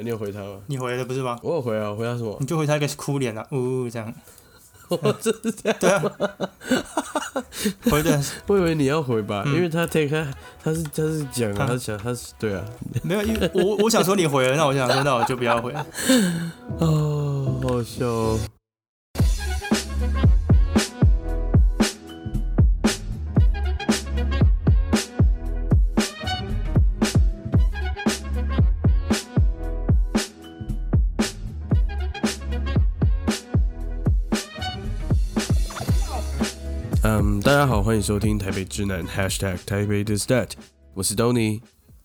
你有回他吗？你回了不是吗？我有回啊，我回他什么？你就回他一个哭脸啊，呜、这样。我真是这样，对啊，回的我以为你要回吧，嗯因为他 take 他他是他是讲啊，他他想他是对啊，没有，因为我我想说你回了，那我想说那我就不要回了。哦，好笑大家好，欢迎收听台北之南 #hashtag 台北 t h stat，我是 Tony，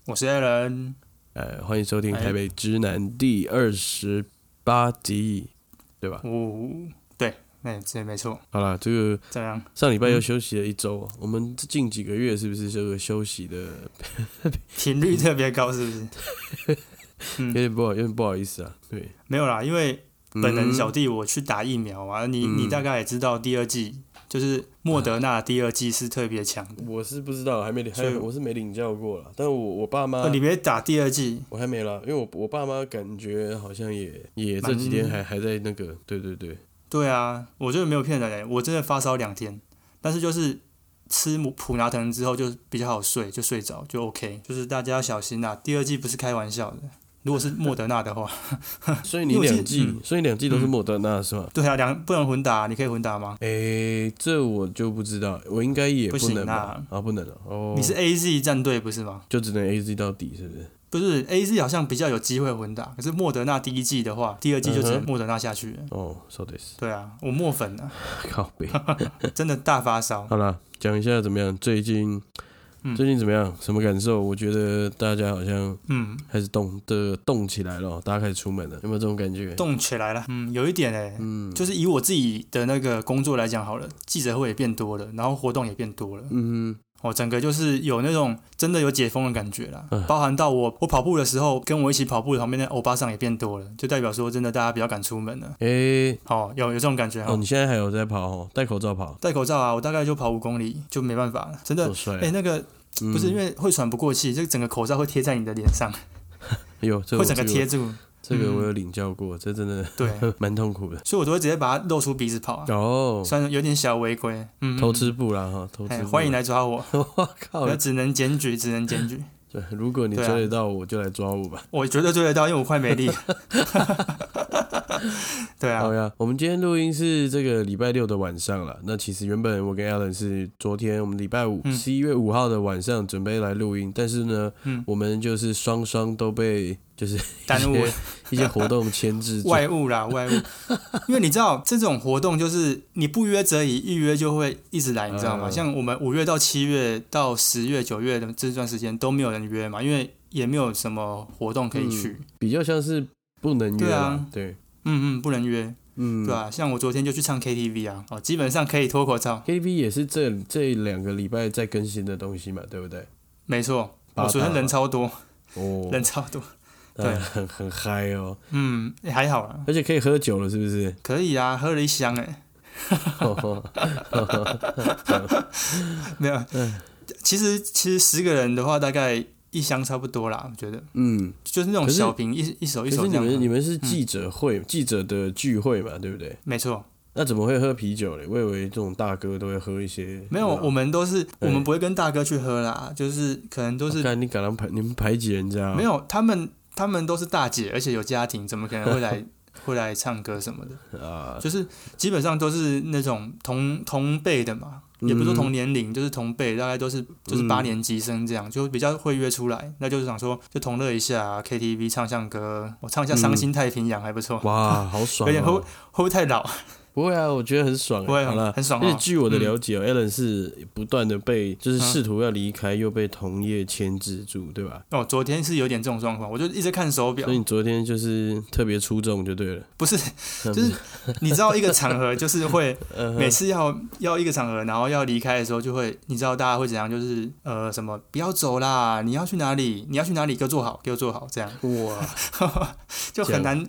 我是 a n 呃，欢迎收听哎台北之南第二十八集，对吧？哦，对，那这没错，好了，这个怎样？上礼拜又休息了一周哦，我们近几个月是不是这个休息的 频率特别高，是不是？有点不好，有点不好意思啊？对，没有啦，因为本人小嗯弟我去打疫苗啊，你嗯。你大概也知道，第二季就是莫德纳第二季是特别强的。我是不知道，还没领，还我是没领教过了，但我我爸妈哦，你别打第二季，我还没了，因为我我爸妈感觉好像也也这几天还还在那个，对对对，对啊，我觉得没有骗人欸，我真的发烧两天，但是就是吃普普拿疼之后就比较好睡，就睡着就 OK。就是大家要小心啦，第二季不是开玩笑的。如果是莫德纳的话，所以你两季，嗯所以两季都是莫德纳是吗？对啊，两不能混打，你可以混打吗？诶、这我就不知道，我应该也不行能吧啊？啊，不能了哦。你是 A Z 战队不是吗？就只能 A Z 到底，是不是？不是 A Z 好像比较有机会混打，可是莫德纳第一季的话，第二季就只莫德纳下去了。哦，so this，对啊，我墨粉啊，靠背。真的大发烧。好了，讲一下怎么样？最近、嗯最近怎么样？什么感受？我觉得大家好像嗯，开始动的动起来了哦，大家开始出门了，有没有这种感觉？动起来了。嗯，有一点哎、嗯，就是以我自己的那个工作来讲好了，记者会也变多了，然后活动也变多了。嗯哦，整个就是有那种真的有解封的感觉啦，嗯包含到我我跑步的时候，跟我一起跑步的旁边的欧巴桑也变多了，就代表说真的大家比较敢出门了。哼，诶、哦，有有这种感觉哈、哦，你现在还有在跑哦，戴口罩跑，戴口罩啊，我大概就跑五公里就没办法了，真的多。帅、啊！哎、那个嗯不是因为会喘不过气，这整个口罩会贴在你的脸上，有这个会整个贴住。嗯这个我有领教过，这真的对，蛮痛苦的。所以我都会直接把它露出鼻子跑啊，哦，虽然有点小违规。嗯，偷吃不啦哈，偷吃。欢迎来抓我，我靠！那只能检举，只能检举。对如果你追得到我，就来抓我吧。我绝对追得到，因为我快没力。对啊好，呀，我们今天录音是这个礼拜六的晚上了。那其实原本我跟 Alan 是昨天我们礼拜五嗯十一、月五号的晚上准备来录音，但是呢，嗯我们就是双双都被就是耽误 一些活动牵制。外物啦，外物。因为你知道这种活动就是你不约则已，一约就会一直来，你知道吗？嗯像我们五月到七月到十月、九月的这段时间都没有人约嘛，因为也没有什么活动可以去。比较像是不能约对啊，对，嗯嗯，不能约，嗯，对吧、像我昨天就去唱 KTV 啊，哦，基本上可以脱口罩，KTV 也是这这两个礼拜在更新的东西嘛，对不对？没错。我昨天人超多，哦，人超多，呃对很很嗨哦，嗯，也还好啦，而且可以喝酒了，是不是？可以啊，喝了一箱哎 没有，其实其实十个人的话，大概一箱差不多啦，我觉得嗯，就是那种小瓶一一手一手这样喝。们你们是记者会、记者的聚会嘛，对不对？没错，那怎么会喝啤酒嘞？我以为这种大哥都会喝一些。没有，我们都是我们不会跟大哥去喝啦，就是可能都是看你敢让排你们排挤人家、哦？没有，他们他们都是大姐，而且有家庭，怎么可能会来 会来唱歌什么的？啊，就是基本上都是那种同同辈的嘛，也不是说同年龄，就是同辈，大概都是就是嗯八年级生这样，就比较会约出来。那就是想说，就同乐一下，KTV 唱唱歌，我唱一下《伤心太平洋》还不错，哇，好爽、有点！会不会太老？不会啊，我觉得很爽、不会好了。很爽哦。而且据我的了解、哦 a l a n 是不断的被，就是试图要离开，又被同业牵制住，对吧？哦，昨天是有点这种状况，我就一直看手表所以，你昨天就是特别出众就对了。不是，就是你知道一个场合就是会 每次要要一个场合，然后要离开的时候，就会你知道大家会怎样？就是呃什么不要走啦，你要去哪里？你要去哪里？给我坐好，给我坐好，这样哇，就很难。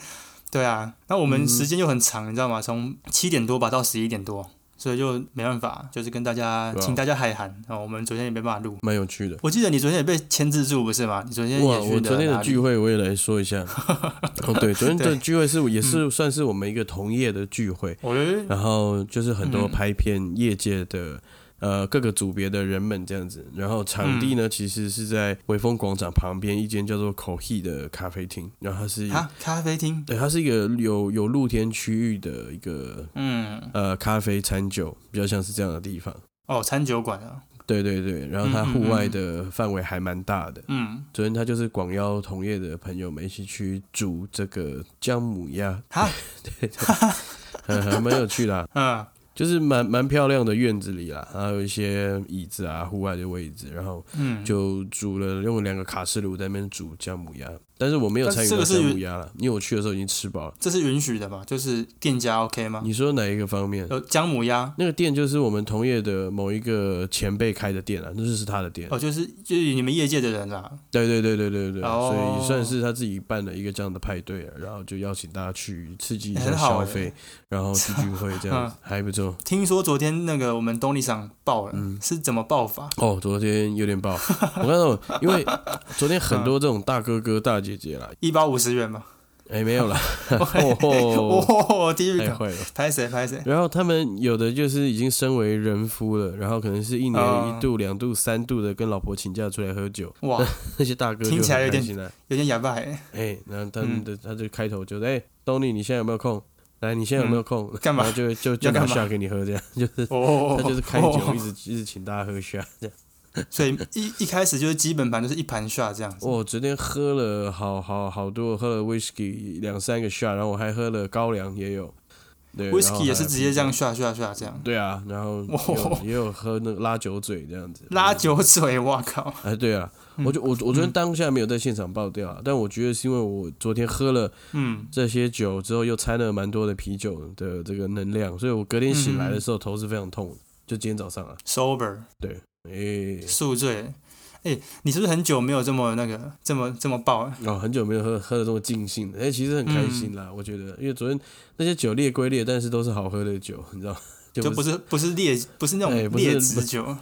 对啊，那我们嗯时间又很长，你知道吗？从七点多吧到十一点多，所以就没办法，就是跟大家啊请大家海涵哦。我们昨天也没办法录。蛮有趣的。我记得你昨天也被牵制住，不是吗？你昨天哇，也去我昨天的聚会我也来说一下。哦，对，昨天的聚会是也是算是我们一个同业的聚会，然后就是很多嗯拍片业界的。呃，各个组别的人们这样子，然后场地呢，嗯其实是在威风广场旁边一间叫做口 he 的咖啡厅，然后它是，啊，咖啡厅，对，它是一个有有露天区域的一个嗯，呃咖啡餐酒，比较像是这样的地方。哦，餐酒馆啊，对对对，然后它户外嗯的范围还蛮大的。嗯，昨天他就是广邀同业的朋友们一起去煮这个姜母鸭，哈，很还蛮有趣的啊、嗯，就是蛮蛮漂亮的院子里啦，还有一些椅子啊，户外的位置，然后嗯，就煮了用两个卡式炉在那边煮姜母鸭，但是我没有参与姜母鸭了，因为我去的时候已经吃饱了。这是允许的嘛？就是店家 OK 吗？你说哪一个方面？有姜母鸭，那个店就是我们同业的某一个前辈开的店啊，那就是他的店。哦，就是就是你们业界的人啦。对对对对对对，哦所以算是他自己办了一个这样的派对啊，然后就邀请大家去刺激一下消费，然后聚聚会这样子，还不错。听说昨天那个我们东丽赏爆了，嗯是怎么爆法？哦，昨天有点爆，我看到，因为昨天很多这种大哥哥大姐姐啦，一包五十元嘛。哎，没有啦，哦，哦，地狱梗，太坏了。拍谁拍谁？然后他们有的就是已经身为人夫了，然后可能是一年哦一度、两度、三度的跟老婆请假出来喝酒，哇，那些大哥就听起来有点。有点哑巴哎，哎，然后他嗯们的他就开头就哎，东尼，你现在有没有空？来，你现在有没有空？干嘛？就 就就拿下给你喝，这样 就是哦，他就是开酒，哦一直一直请大家喝下这样。所以一一开始就是基本盘就是一盘 shot 这样子。我昨天喝了好好好多，喝了 whisky 两三个 shot，然后我还喝了高粱也有，whisky 也是直接这样啤酒。shot shot shot 这样，对啊，然后也有喝那个拉酒嘴这样子，拉酒嘴，我靠！哎，对啊，嗯我就我我昨天当下没有在现场爆掉啊，但我觉得是因为我昨天喝了嗯，这些酒之后，又掺了蛮多的啤酒的这个能量，所以我隔天醒来的时候头是非常痛的，就今天早上啊，sober。对，哎，宿醉。哎、你是不是很久没有这么那个这么这么爆？了？哦，很久没有喝喝的这么尽兴了，哎，其实很开心啦，我觉得，因为昨天那些酒烈归烈，但是都是好喝的酒，你知道吗，就就不不是是 不是烈不是那种烈子酒，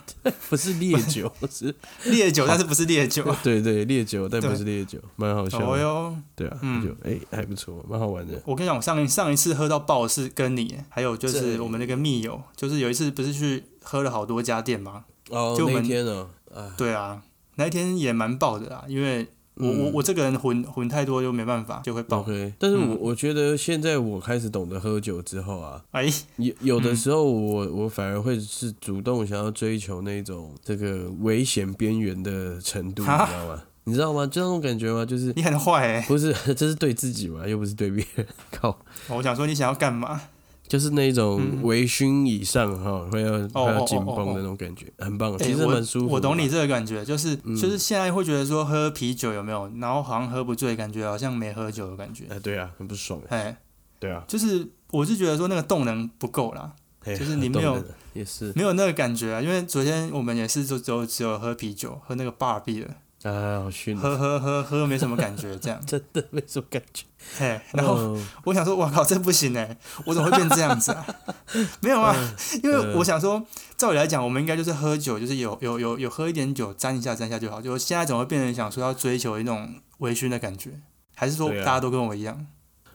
不 是烈酒，是，烈酒但是不是烈酒。对对烈酒，但不是烈酒，蛮好笑的，哦哟，对啊，嗯就哎还不错，蛮好玩的。我跟你讲，我上一上一次喝到爆是跟你，还有就是我们那个密友，就是有一次不是去喝了好多家店吗？哦，那一就我们天哦，啊，对啊，那一天也蛮爆的啊，因为我、我嗯我这个人混混太多就没办法，就会爆。OK，但是我、嗯我觉得现在我开始懂得喝酒之后啊，哎，有有的嗯时候我我反而会是主动想要追求那种这个危险边缘的程度，你知啊道吗？你知道吗？就那种感觉吗？就是你很坏哎、不是 这是对自己嘛，又不是对别人。靠，我想说你想要干嘛？就是那种嗯。微醺以上哈，会要会紧绷的那种感觉，很棒，哎其实我蛮舒服的。我懂你这个感觉，就是、嗯。就是现在会觉得说喝啤酒有没有，然后好像喝不醉，感觉好像没喝酒的感觉。哎，对啊，很不爽。哎，哎，对啊，就是我是觉得说那个动能不够啦，哎 就是你没有也是。没有那个感觉啊。因为昨天我们也是就只有只有喝啤酒，喝那个 bar 啤了，啊，好逊啊，喝喝喝喝没什么感觉这样。真的没什么感觉。嘿，然后哦我想说，哇靠，这不行哎，我怎么会变这样子啊？没有啊，因为我想说，照理来讲，我们应该就是喝酒，就是有有有有喝一点酒，沾一下沾一下就好。就现在怎么会变成想说要追求一种微醺的感觉？还是说大家都跟我一样？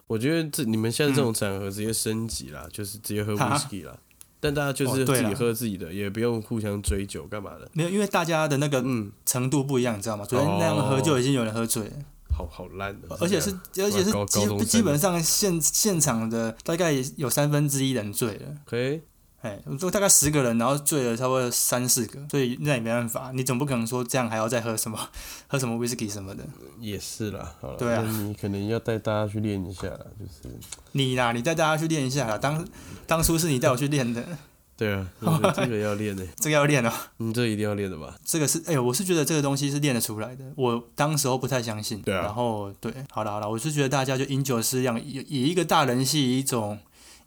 我觉得这你们现在这种场合直接升级啦，就是直接喝哈 whisky 啦。但大家就是自己喝自己的，也不用互相追酒干嘛的。没有，因为大家的那个嗯，程度不一样，你知道吗？昨天那样喝就已经有人喝醉了，好好烂的，而且是而且是基基本上现现场的大概有三分之一人醉了。OK，哎，就大概十个人，然后醉了差不多三四个，所以那也没办法，你总不可能说这样还要再喝什么喝什么 whisky 什么的。也是啦。好了，对啊那你可能要带大家去练一下啦，就是你啦，你带大家去练一下啦。当当初是你带我去练的，对啊，这个这个要练的，这个要练哦。嗯，这一定要练的吧？这个是，哎、我是觉得这个东西是练得出来的。我当时候不太相信，对啊然后对，好了好了，我是觉得大家就饮酒适量，以以一个大人系一种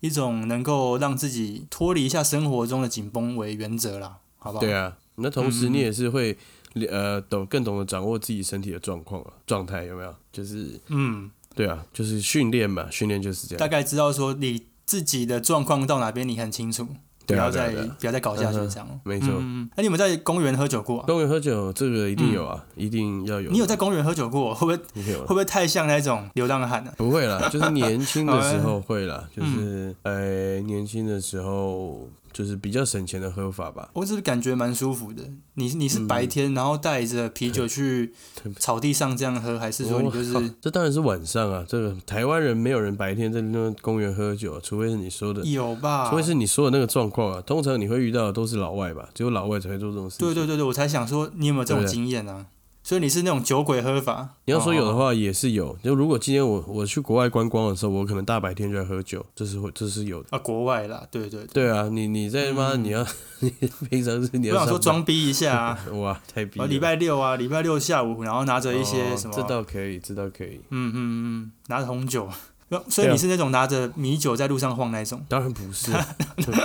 一种能够让自己脱离一下生活中的紧绷为原则啦，好不好？对啊，那同时嗯你也是会呃懂更懂得掌握自己身体的状况啊，状态有没有？就是嗯，对啊，就是训练嘛，训练就是这样。大概知道说你自己的状况到哪边，你很清楚。不要再不要再搞下去这样。没错。嗯，嗯那你有没有在公园喝酒过啊？公园喝酒这个一定有啊，一定要有。你有在公园喝酒过？会不会会不会太像那种流浪汉呢？不会啦，就是年轻的时候 会啦，就嗯是呃年轻的时候就是比较省钱的喝法吧。我只是感觉蛮舒服的。你你是白天然后带着啤酒去草地上这样喝，还是说你就是这当然是晚上啊，这个台湾人没有人白天在那公园喝酒，除非是你说的，有吧？除非是你说的那个状况啊。通常你会遇到的都是老外吧，只有老外才会做这种事情。对对对对，我才想说你有没有这种经验啊？所以你是那种酒鬼喝法？你要说有的哦，话也是有，就如果今天我我去国外观光的时候，我可能大白天就在喝酒，这是会这是有的。啊，国外啦，对对对。对啊，你你在妈、嗯你要 你平常是你我想说装逼一下啊，哇太逼礼拜六啊，礼拜六下午，然后拿着一些哦什么，这倒可以，这倒可以。嗯嗯嗯，拿着红酒，所以你是那种拿着米酒在路上晃那种。当然不是，啊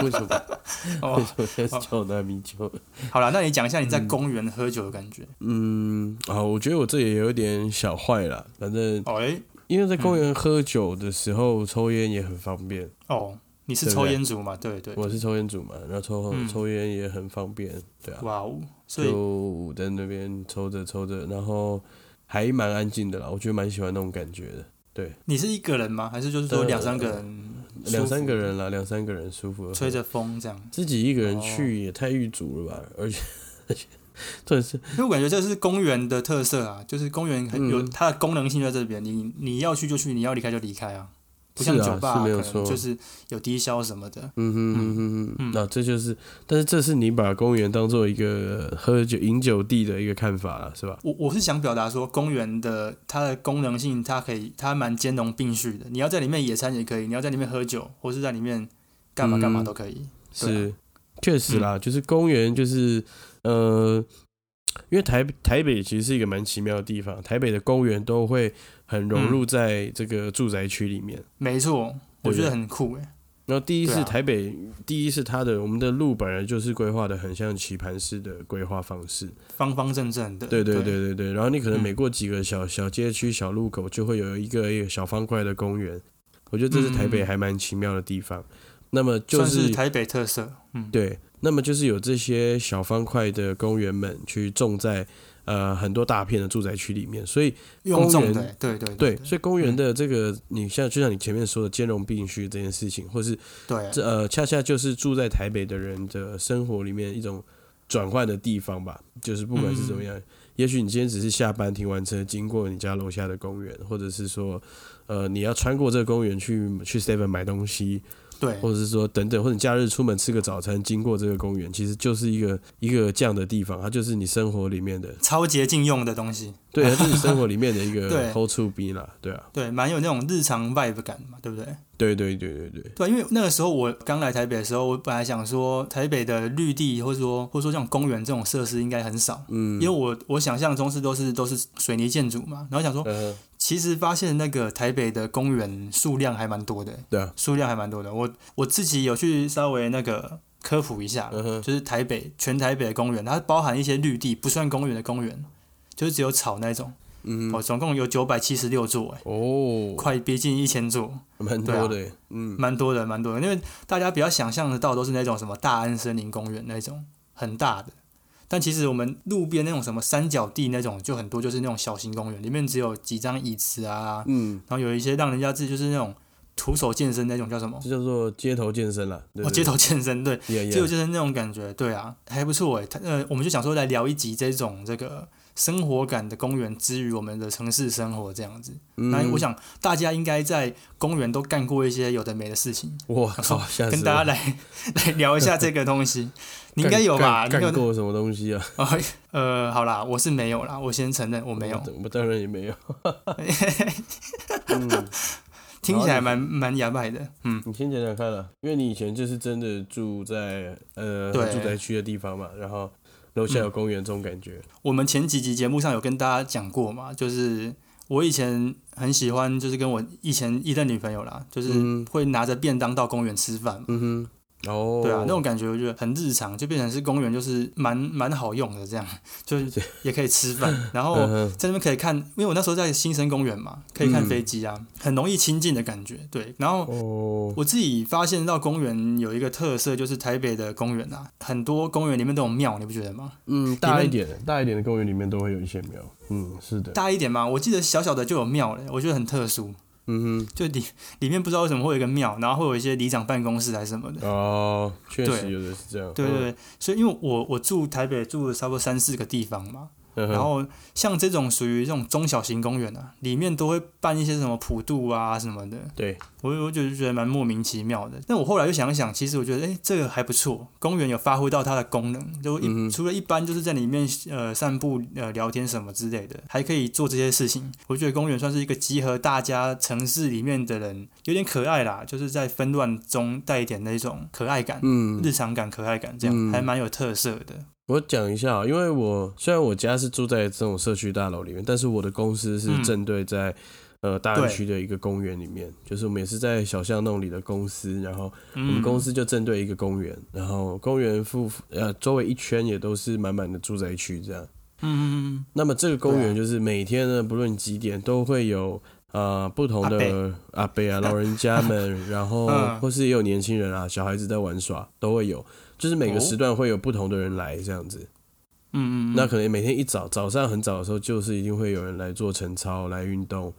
为什么？为 哦，什么要叫拿米酒？好了，那你讲一下你在公园喝酒的感觉。嗯，啊，我觉得我这也有点小坏了。反正哦，哎，因为在公园喝酒的时候抽烟也很方便，哦，你是抽烟族嘛？对对。我是抽烟族嘛，然后抽嗯抽烟也很方便，对啊，哇哦，所以就在那边抽着抽着，然后还蛮安静的啦，我觉得蛮喜欢那种感觉的。对，你是一个人吗？还是就是说呃两三个人？两三个人啦，两三个人舒服，吹着风这样。自己一个人哦去也太狱足了吧，而且 而且真的是因为我感觉这是公园的特色啊，就是公园很有嗯它的功能性在这边，你你要去就去，你要离开就离开啊，不像酒吧、就是有低消什么的。嗯哼嗯哼哼，嗯那这就是，但是这是你把公园当做一个喝酒饮酒地的一个看法了，是吧？我我是想表达说，公园的它的功能性，它可以它蛮兼容并蓄的。你要在里面野餐也可以，你要在里面喝酒，或是在里面干嘛干嘛嗯都可以。是，确实啦，就是公园就是呃，因为台台北其实是一个蛮奇妙的地方，台北的公园都会很融入在这个住宅区里面。没错，我觉得很酷诶。然后第一是台北，第一是它的我们的路本来就是规划的很像棋盘式的规划方式，方方正正的。对对对对对对。然后你可能嗯每过几个小小街区、小路口，就会有一个一个小方块的公园。我觉得这是台北嗯还蛮奇妙的地方。那么就算是台北特色。嗯，对，那么就是有这些小方块的公园们去种在呃很多大片的住宅区里面，所以公园，对对对，所以公园嗯。的这个你像就像你前面说的兼容并蓄这件事情，或是对。这呃恰恰就是住在台北的人的生活里面一种转换的地方吧，就是不管是怎么嗯。样。也许你今天只是下班停完车经过你家楼下的公园，或者是说，呃，你要穿过这个公园去去 Seven 买东西，对。或者是说等等，或者假日出门吃个早餐，经过这个公园，其实就是一个一个这样的地方，它就是你生活里面的，超捷径用的东西，对，它就是生活里面的一个 hold to be 啦，对啊，对，蛮有那种日常 vibe 感嘛，对不对？对对对对对，对，因为那个时候我刚来台北的时候，我本来想说台北的绿地或者说或者说像公园这种设施应该很少，嗯，因为我我想象中是都是都是水泥建筑嘛，然后想说呃，其实发现那个台北的公园数量还蛮多的，对啊，数量还蛮多的。我我自己有去稍微那个科普一下，嗯，就是台北全台北的公园，它包含一些绿地不算公园的公园，就是只有草那种。嗯。哦，总共有九百七十六座，哎，哦，快逼近一千座，蛮多的耶，嗯，蛮多的，蛮多的。因为大家比较想象得到都是那种什么大安森林公园那种很大的，但其实我们路边那种什么三角地那种就很多，就是那种小型公园，里面只有几张椅子啊，嗯，然后有一些让人家自己就是那种徒手健身那种叫什么？这叫做街头健身啦，对哦，街头健身，对，街头健身那种感觉，对啊，还不错哎。他呃，我们就想说来聊一集这种这个生活感的公园之于我们的城市生活这样子。那、嗯我想大家应该在公园都干过一些有的没的事情，我靠，跟大家来 来聊一下这个东西。你应该有吧？干干过什么东西啊？哦，呃，好啦，我是没有啦，我先承认我没有，我我当然也没有。嗯，听起来蛮蛮牙白的。嗯，你先讲讲看了，因为你以前就是真的住在呃住宅区的地方嘛，然后楼下有公园这种感觉。我们前几集节目上有跟大家讲过嘛，就是我以前很喜欢，就是跟我以前一任女朋友啦，就是嗯会拿着便当到公园吃饭。嗯哼，哦，对啊，那种感觉我觉得很日常，就变成是公园，就是蛮蛮好用的，这样就是也可以吃饭，然后嗯在那边可以看，因为我那时候在新生公园嘛，可以看飞机啊，很容易亲近的感觉。对，然后哦，我自己发现到公园有一个特色，就是台北的公园啊，很多公园里面都有庙，你不觉得吗？嗯，大一点的，大一点的公园里面都会有一些庙。嗯，是的。大一点嘛，我记得小小的就有庙了，我觉得很特殊。嗯就里里面不知道为什么会有一个庙，然后会有一些里长办公室还是什么的。哦，确实有的是这样。对对对，所以因为我我住台北住了差不多三四个地方嘛，嗯，然后像这种属于这种中小型公园啊，里面都会办一些什么普渡啊什么的，对，我我就觉得蛮莫名其妙的。但我后来又想一想，其实我觉得，哎，这个还不错，公园有发挥到它的功能，就一、嗯除了一般就是在里面呃散步、呃聊天什么之类的，还可以做这些事情。我觉得公园算是一个集合大家城市里面的人，有点可爱啦，就是在纷乱中带一点那种可爱感。嗯，日常感、可爱感，这样、嗯还蛮有特色的。我讲一下啊，因为我虽然我家是住在这种社区大楼里面，但是我的公司是嗯。正对在、呃大安区的一个公园里面，就是我们也是在小巷弄里的公司，然后嗯，我们公司就正对一个公园，然后公园附呃周围一圈也都是满满的住宅区这样。嗯嗯那么这个公园就是每天呢，不论几点都会有呃不同的阿伯啊、老人家们，然后嗯或是也有年轻人啊、小孩子在玩耍，都会有，就是每个哦时段会有不同的人来这样子。嗯嗯嗯，那可能每天一早早上很早的时候，就是一定会有人来做晨操、来运动。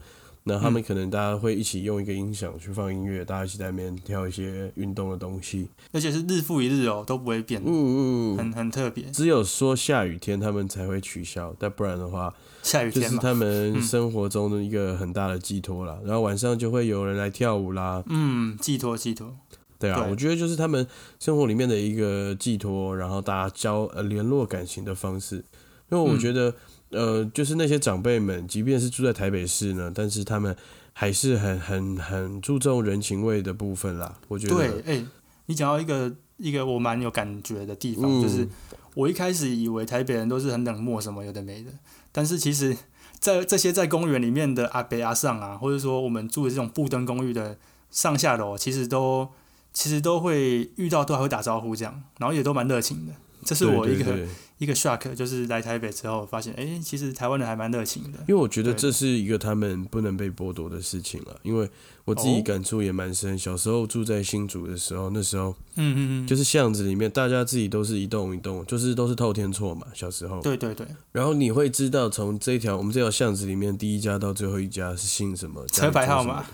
那他们可能大家会一起用一个音响去放音乐，大家一起在那边跳一些运动的东西。而且是日复一日哦，都不会变，嗯嗯嗯，很很特别。只有说下雨天他们才会取消，但不然的话，下雨天是，他们嗯生活中的一个很大的寄托啦。然后晚上就会有人来跳舞啦，嗯，寄托寄托，对啊，对我觉得就是他们生活里面的一个寄托，然后大家交呃联络感情的方式。因为我嗯觉得，呃，就是那些长辈们，即便是住在台北市呢，但是他们还是很很很注重人情味的部分啦。我觉得，对，哎、你讲到一个一个我蛮有感觉的地方，嗯就是我一开始以为台北人都是很冷漠什么有的没的，但是其实，在这些在公园里面的阿北阿上啊，或者说我们住的这种布灯公寓的上下楼，其实都其实都会遇到，都还会打招呼这样，然后也都蛮热情的。这是我一个一个 shock，就是来台北之后发现，哎、其实台湾人还蛮热情的。因为我觉得这是一个他们不能被剥夺的事情了。因为我自己哦感触也蛮深，小时候住在新竹的时候，那时候嗯嗯嗯，就是巷子里面，大家自己都是一栋一栋，就是都是透天厝嘛。小时候，对对对，然后你会知道从这条我们这条巷子里面第一家到最后一家是姓什么，车牌号码，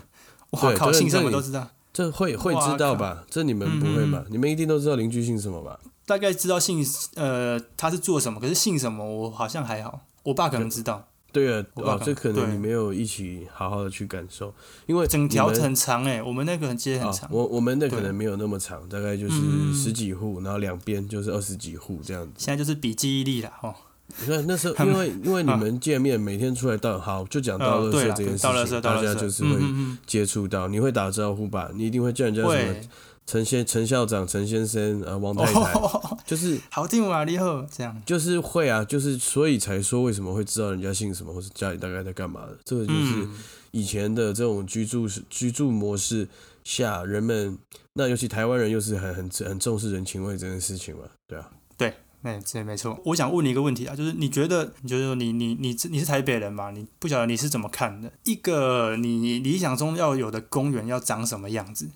哇对靠，姓什么都知道，这会会知道吧？这你们不会嗯吧？你们一定都知道邻居姓什么吧？大概知道姓呃他是做什么，可是姓什么我好像还好，我爸可能知道，对啊，哦，这可能你没有一起好好的去感受，因为整条很长哎、我们那个街很啊长，，我我们的可能没有那么长，大概就是嗯十几户，然后两边就是二十几户这样子。现在就是比记忆力了哦，你看那时候，因为因为你们见面每天出来到好，就讲到垃呃对啦，圾这件事情，大家，就是会接触到，你会打招呼吧？你一定会叫人家嗯，什么，陈先陈校长、陈先生、啊王太太，哦，就是 好听啊，你好，这样，就是会啊，就是所以才说为什么会知道人家姓什么，或是家里大概在干嘛的。这个就是嗯，以前的这种居住居住模式下，人们那尤其台湾人又是很很很重视人情味这件事情嘛，对啊。哎，这没错。我想问你一个问题啊，就是你觉得，就是说你你你你是台北人嘛？你不晓得你是怎么看的？一个你理想中要有的公园要长什么样子？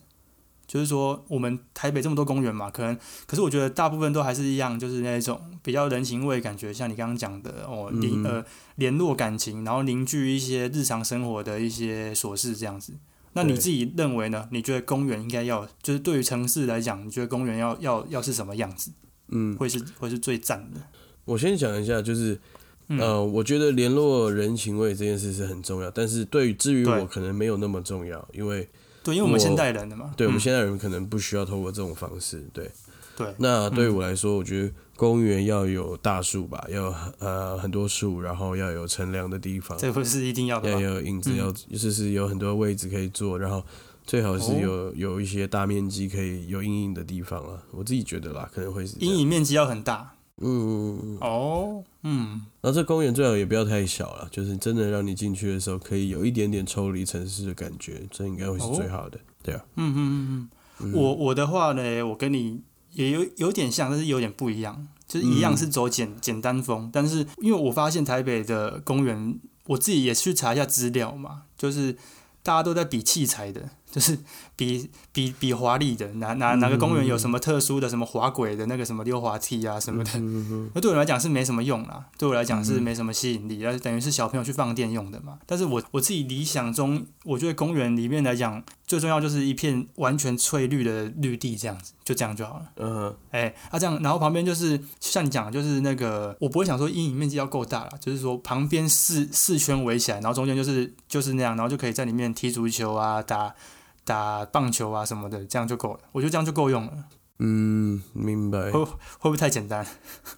就是说，我们台北这么多公园嘛，可能，可是我觉得大部分都还是一样，就是那种比较人情味，感觉像你刚刚讲的哦，联嗯呃联络感情，然后凝聚一些日常生活的一些琐事这样子。那你自己认为呢？你觉得公园应该要，就是对于城市来讲，你觉得公园要要要是什么样子？嗯，会是会是最赞的。我先讲一下，就是嗯。呃，我觉得联络人情味这件事是很重要，但是对于至于我可能没有那么重要，因为对，因为我们现代人的嘛，对我们嗯。现代人可能不需要透过这种方式，对。对，那对于我来说，我觉得公园要有大树吧，要有呃很多树，然后要有乘凉的地方，这不是一定要的要？有影子，嗯。要就是有很多位置可以坐，然后最好是哦有有一些大面积可以有阴影的地方啊。我自己觉得啦，可能会是阴影面积要很大嗯。哦，嗯，然后这公园最好也不要太小了，就是真的让你进去的时候可以有一点点抽离城市的感觉，这应该会是最好的。对啊，嗯嗯嗯嗯，我我的话呢，我跟你也有有点像，但是有点不一样，就是一样是走简、简单风，但是因为我发现台北的公园，我自己也去查一下资料嘛，就是大家都在比器材的。就是比比比华丽的，哪哪哪个公园有什么特殊的什么滑轨的那个什么溜滑梯啊什么的，那对我来讲是没什么用啦，对我来讲是没什么吸引力，那等于是小朋友去放电用的嘛。但是我我自己理想中，我觉得公园里面来讲，最重要就是一片完全翠绿的绿地这样子，就这样就好了。嗯，哎，啊这样，然后旁边就是像你讲，就是那个我不会想说阴影面积要够大了，就是说旁边四四圈围起来，然后中间就是就是那样，然后就可以在里面踢足球啊打。打棒球啊什么的，这样就够了。我觉得这样就够用了。嗯，明白。会会不会太简单？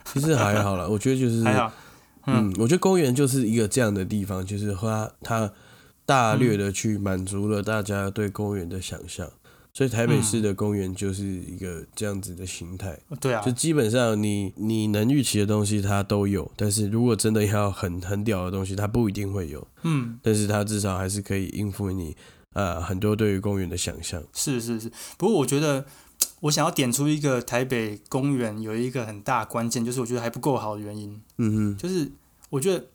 其实还好了，我觉得就是 还好。嗯，我觉得公园就是一个这样的地方，就是它它大略的去满足了大家对公园的想象。所以台北市的公园就是一个这样子的形态。对啊，就基本上你你能预期的东西它都有，但是如果真的要很很屌的东西，它不一定会有。嗯，但是它至少还是可以应付你。呃，很多对于公园的想象是是是，不过我觉得我想要点出一个台北公园有一个很大关键，就是我觉得还不够好的原因。嗯哼，就是我觉得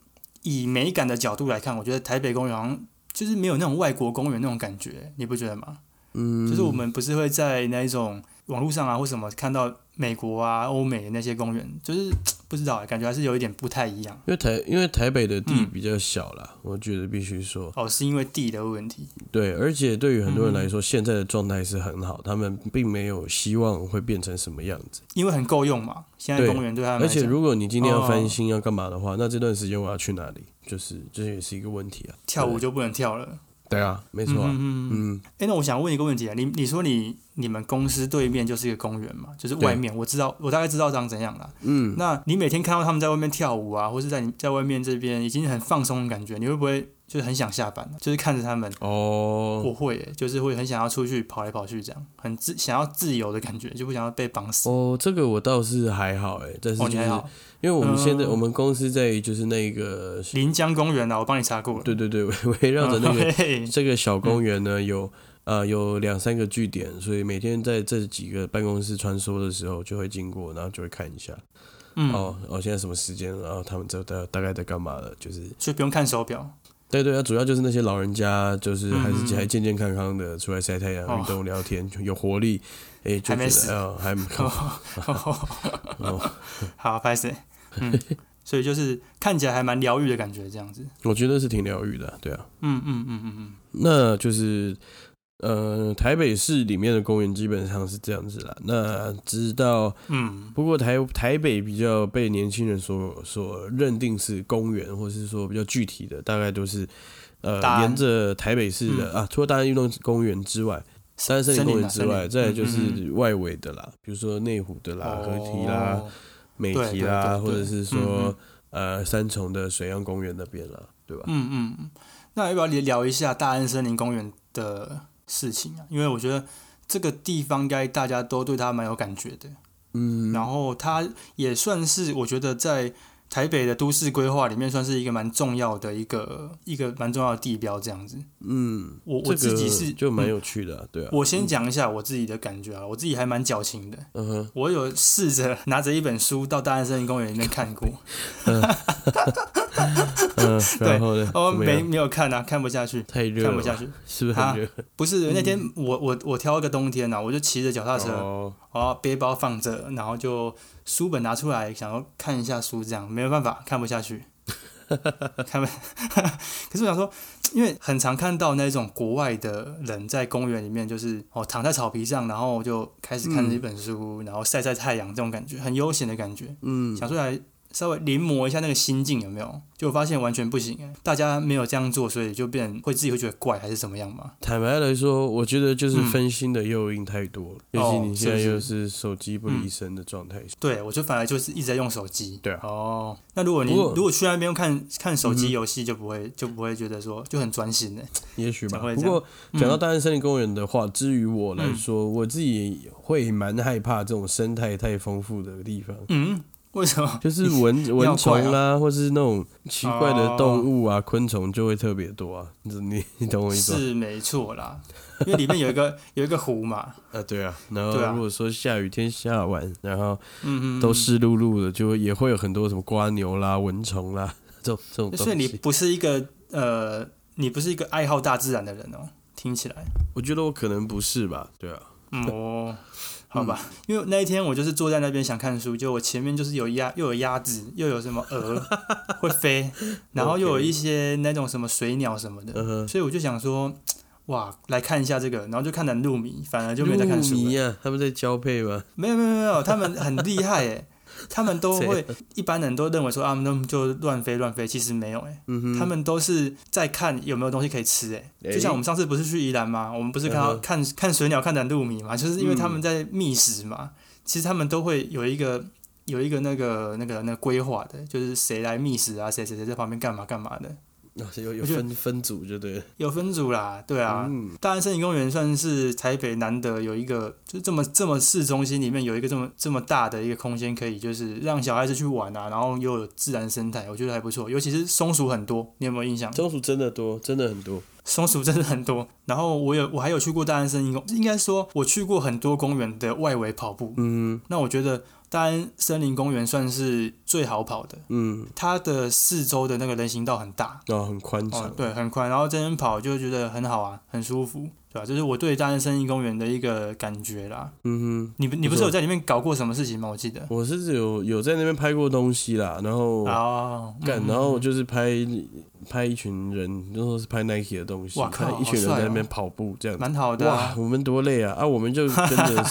以美感的角度来看，我觉得台北公园好像就是没有那种外国公园那种感觉，你不觉得吗？嗯，就是我们不是会在那一种网络上啊或什么看到。美国啊，欧美的那些公园，就是 不知道，感觉还是有一点不太一样。因为台，因为台北的地比较小啦，我觉得必须说。哦，是因为地的问题。对，而且对于很多人来说，现在的状态是很好，他们并没有希望会变成什么样子。因为很够用嘛，现在公园对他们。而且如果你今天要翻新要干嘛的话，那这段时间我要去哪里？就是这也是一个问题啊。跳舞就不能跳了。对啊，没错。嗯嗯。哎，那我想问一个问题啊，你你说你你们公司对面就是一个公园嘛？就是外面，我知道，我大概知道长怎样了。嗯。那你每天看到他们在外面跳舞啊，或是在你在外面这边已经很放松的感觉，你会不会？就是很想下班就是看着他们哦，我会，就是会很想要出去跑来跑去，这样很自想要自由的感觉，就不想要被绑死。哦，这个我倒是还好哎，但是就是因为我们现在我们公司在就是那个临江公园啊，我帮你查过了。对对对，围绕着那个这个小公园呢，有呃有两三个据点，所以每天在这几个办公室穿梭的时候，就会经过，然后就会看一下。嗯，哦哦，现在什么时间？然后他们这大大概在干嘛了？就是所以不用看手表。对对啊，主要就是那些老人家，就是还是还健健康康的，出来晒太阳、运动、聊天，有活力。哎，就觉得哦，还蛮。好，拍谁？嗯，所以就是看起来还蛮疗愈的感觉，这样子。我觉得是挺疗愈的，对啊。嗯嗯嗯嗯嗯，那就是。呃，台北市里面的公园基本上是这样子啦。那直到嗯，不过台台北比较被年轻人所所认定是公园，或是说比较具体的，大概都是呃，沿着台北市的啊，除了大安运动公园之外，三森林公园之外，再就是外围的啦，比如说内湖的啦、河堤啦、美堤啦，或者是说呃三重的水漾公园那边啦，对吧？嗯嗯，那要不要聊一下大安森林公园的？事情啊，因为我觉得这个地方应该大家都对他蛮有感觉的，嗯，然后它也算是我觉得在台北的都市规划里面算是一个蛮重要的一个一个蛮重要的地标这样子，嗯，我我自己是就蛮有趣的，对啊。我先讲一下我自己的感觉啊，我自己还蛮矫情的，嗯哼，我有试着拿着一本书到大安森林公园里面看过。嗯，然后呢？哦，没没有看啊，看不下去，太热，看不下去，是不是很热？不是，那天我我我挑一个冬天呐，我就骑着脚踏车，哦，背包放着，然后就书本拿出来，想要看一下书，这样没有办法，看不下去，看不。可是我想说，因为很常看到那种国外的人在公园里面，就是哦躺在草皮上，然后就开始看一本书，然后晒晒太阳，这种感觉很悠闲的感觉，嗯，想出来。稍微临摹一下那个心境有没有？就发现完全不行哎，大家没有这样做，所以就变会自己会觉得怪还是怎么样嘛？坦白来说，我觉得就是分心的诱因太多了，尤其你现在又是手机不离身的状态。对，我就反而就是一直在用手机。对哦，那如果你如果去那边看看手机游戏，就不会就不会觉得说就很专心呢。也许吧。不过讲到大安森林公园的话，至于我来说，我自己会蛮害怕这种生态太丰富的地方。嗯。为什么？就是蚊 蚊虫啦，或是那种奇怪的动物啊、昆虫就会特别多啊。你你 你懂我意思吗？是没错啦，因为里面有一个 有一个湖嘛，啊，对啊。然后如果说下雨天下完，然后嗯嗯，都湿漉漉的，就也会有很多什么瓜牛啦、蚊虫啦这种这种东西。所以你不是一个呃，你不是一个爱好大自然的人哦，听起来。我觉得我可能不是吧？对啊，嗯哦，好吧，因为那一天我就是坐在那边想看书，就我前面就是有鸭，又有鸭子，又有什么鹅 会飞，然后又有一些那种什么水鸟什么的。所以我就想说，哇，来看一下这个，然后就看得入迷，反而就没有在看书了。入迷啊，他们在交配吗？没有没有没有，他们很厉害诶，他们都 会，一般人都认为说啊，他们就乱飞乱飞，其实没有诶，嗯，他们都是在看有没有东西可以吃诶。诶就像我们上次不是去宜兰吗？我们不是看到、嗯看看水鸟看得很入迷嘛，就是因为他们在觅食嘛。其实他们都会有一个有一个那个那个那个规划的，就是谁来觅食啊，谁谁谁在旁边干嘛干嘛的，啊有有分分组就对了。有分组啦，对啊。嗯，大安森林公园算是台北难得有一个，就这么这么市中心里面有一个这么这么大的一个空间，可以就是让小孩子去玩啊，然后又有自然生态，我觉得还不错。尤其是松鼠很多，你有没有印象？松鼠真的多，真的很多。松鼠真的很多。然后我有我还有去过大安森林公，应该说我去过很多公园的外围跑步。嗯那我觉得大安森林公园算是最好跑的，嗯，它的四周的那个人行道很大，然后很宽哦敞。，对，很宽，然后这边跑就觉得很好啊，很舒服，对吧、这是我对大安森林公园的一个感觉啦。嗯哼你不你不是有在里面搞过什么事情吗？我记得。我是有有在那边拍过东西啦，然后哦，干，嗯然后就是拍拍一群人，那时候是拍 Nike 的东西，哇靠看一群人在那边跑步这样。蛮好的、哇啊，，我们多累啊！啊，我们就跟着，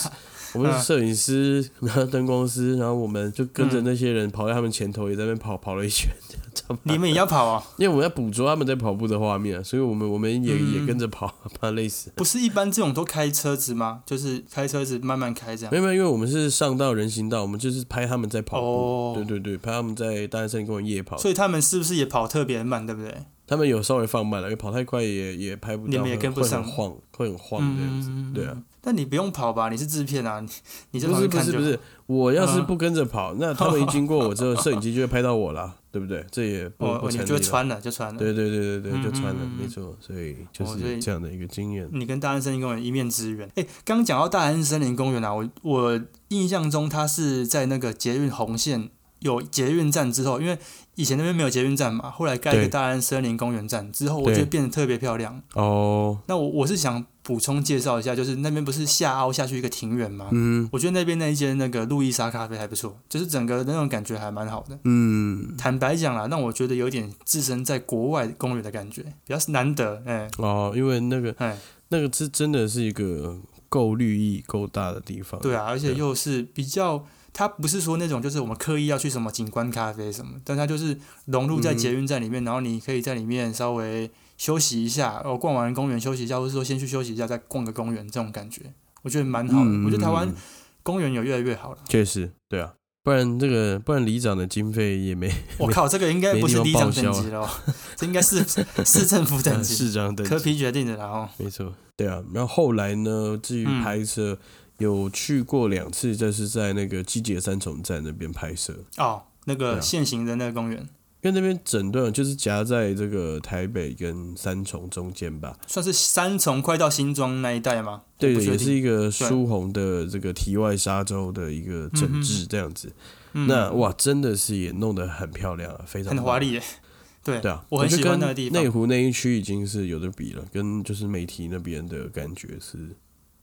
我们是摄影师，然后灯光师，然后我们就跟着那些人跑在他们前头，也在那边跑跑了一圈，这样差不多你们也要跑啊？因为我们要捕捉他们在跑步的画面啊，所以我们我们也、嗯也跟着跑，怕累死。不是一般这种都开车子吗？就是开车子慢慢开这样没。有没有，因为我们是上到人行道，我们就是拍他们在跑步。哦对对对，拍他们在大安森林公园夜跑。所以他们是不是也跑特别慢，对不对？他们有稍微放慢了，因为跑太快也也拍不到，你们也跟不上会很晃，会很晃这样子。嗯，对啊。但你不用跑吧？你是制片啊，你你这是不是不是，我要是嗯不跟着跑，那他们一经过我之后，摄影机就会拍到我了，对不对？这也不哦，不成立。你就穿了，就穿了。对对对对对，就穿了嗯，嗯嗯没错，所以就是这样的一个经验。你跟大安森林公园一面之缘。哎，刚刚讲到大安森林公园啊，我我印象中它是在那个捷运红线有捷运站之后，因为以前那边没有捷运站嘛，后来盖一个大安森林公园站之后，我觉得变得特别漂亮。哦，那我我是想补充介绍一下，就是那边不是下凹下去一个庭园吗？嗯我觉得那边那一间那个路易莎咖啡还不错，就是整个那种感觉还蛮好的。嗯，坦白讲啦，让我觉得有点置身在国外公园的感觉，比较难得。哎、哦，因为那个哎，那个是真的是一个够绿意够大的地方。对啊，而且又是比较，它不是说那种就是我们刻意要去什么景观咖啡什么，但它就是融入在捷运站里面，然后你可以在里面稍微休息一下，哦，逛完公园休息一下，或是说先去休息一下，再逛个公园，这种感觉，我觉得蛮好的。嗯，我觉得台湾嗯公园有越来越好了。确实对啊，不然这个不然里长的经费也没 我靠，这个应该不是里长等级了哦，这应该是 市政府等级，市长等级科批决定的然后。没错，对啊。然后后来呢，至于嗯拍摄，有去过两次，就是在那个季节三重站那边拍摄，哦，那个现行的那个公园，因为那边整段就是夹在这个台北跟三重中间吧。算是三重快到新庄那一带吗？对，也是一个疏洪的这个题外沙洲的一个整治这样子。嗯那哇，真的是也弄得很漂亮啊，非常华丽耶。对，对啊，我很喜欢那个地方内湖那一区已经是有的比了，跟就是美体那边的感觉是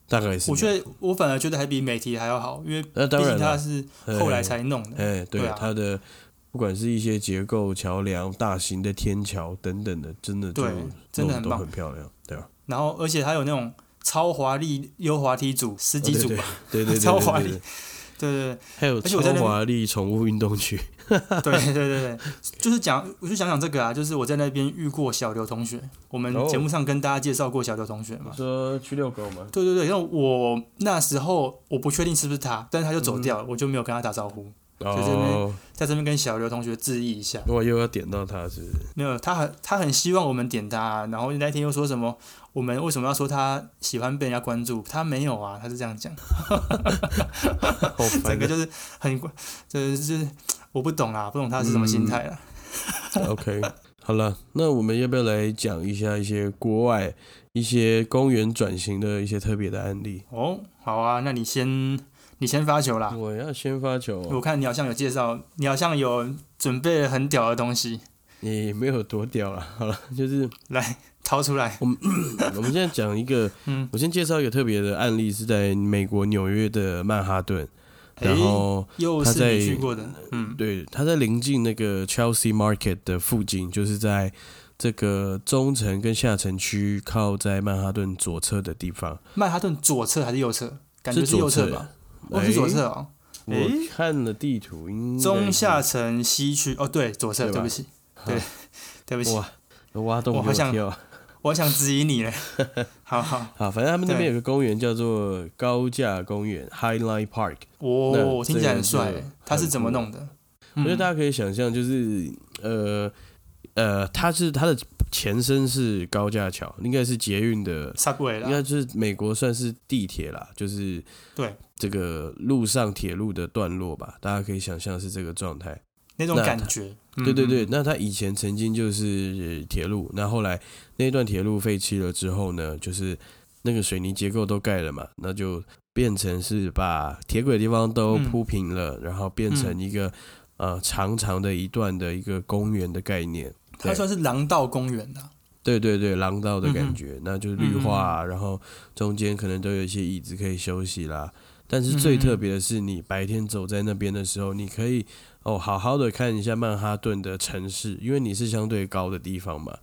大概是。我觉得我反而觉得还比美体还要好，因为那当然，它是后来才弄的。哎，对它的不管是一些结构、桥梁、大型的天桥等等的，真的就对真的很都棒很漂亮，对吧？然后而且它有那种超华丽溜滑梯组、十几组吧，对对对，对 超华丽对对对还有超华丽宠物运动区，对对对对对，就是讲，我就想讲这个啊，就是我在那边遇过小刘同学，我们哦节目上跟大家介绍过小刘同学嘛。说去遛狗嘛？对对对，因为我那时候我不确定是不是他，但是他就走掉了，我就没有跟他打招呼。在这边哦，在这边跟小刘同学致意一下。我又要点到他是不是？没有，他很他很希望我们点他，然后那天又说什么，我们为什么要说他喜欢被人家关注？他没有啊，他是这样讲，好整。个就是很，就是就是我不懂啊，不懂他是什么心态啊。OK，好了，那我们要不要来讲一下一些国外一些公园转型的一些特别的案例？哦，好啊，那你先你先发球啦。我要先发球哦、我看你好像有介绍，你好像有准备了很屌的东西，也没有多屌啊。好了，就是来掏出来。我们 我们现在讲一个，嗯，我先介绍一个特别的案例，是在美国纽约的曼哈顿，然诶后又是他在你去过的，嗯，对，他在临近那个 Chelsea Market 的附近，就是在这个中城跟下城区靠在曼哈顿左侧的地方。曼哈顿左侧还是右侧？感觉是是右侧吧？哦，是左侧哦。我看了地图，应中下城西区，哦，对，左侧，对不起，对，对不起，哇，挖洞我好想我跳。我想质疑你了。好好，好，反正他们那边有个公园叫做高架公园 （Highline Park）。哦听起来很帅他是怎么弄的？嗯我觉得大家可以想象，就是呃呃，它是它的前身是高架桥，应该是捷运的，Subway 啦，应该就是美国算是地铁啦，就是对这个路上铁路的段落吧，大家可以想象是这个状态。那种感觉。嗯对对对，嗯那它以前曾经就是铁路，那后来那段铁路废弃了之后呢，就是那个水泥结构都盖了嘛，那就变成是把铁轨的地方都嗯铺平了，然后变成一个、呃长长的一段的一个公园的概念。它算是廊道公园的。对对对，廊道的感嗯觉，那就是绿化啊、然后中间可能都有一些椅子可以休息啦。但是嗯最特别的是，你白天走在那边的时候，你可以哦好好的看一下曼哈顿的城市，因为你是相对高的地方嘛，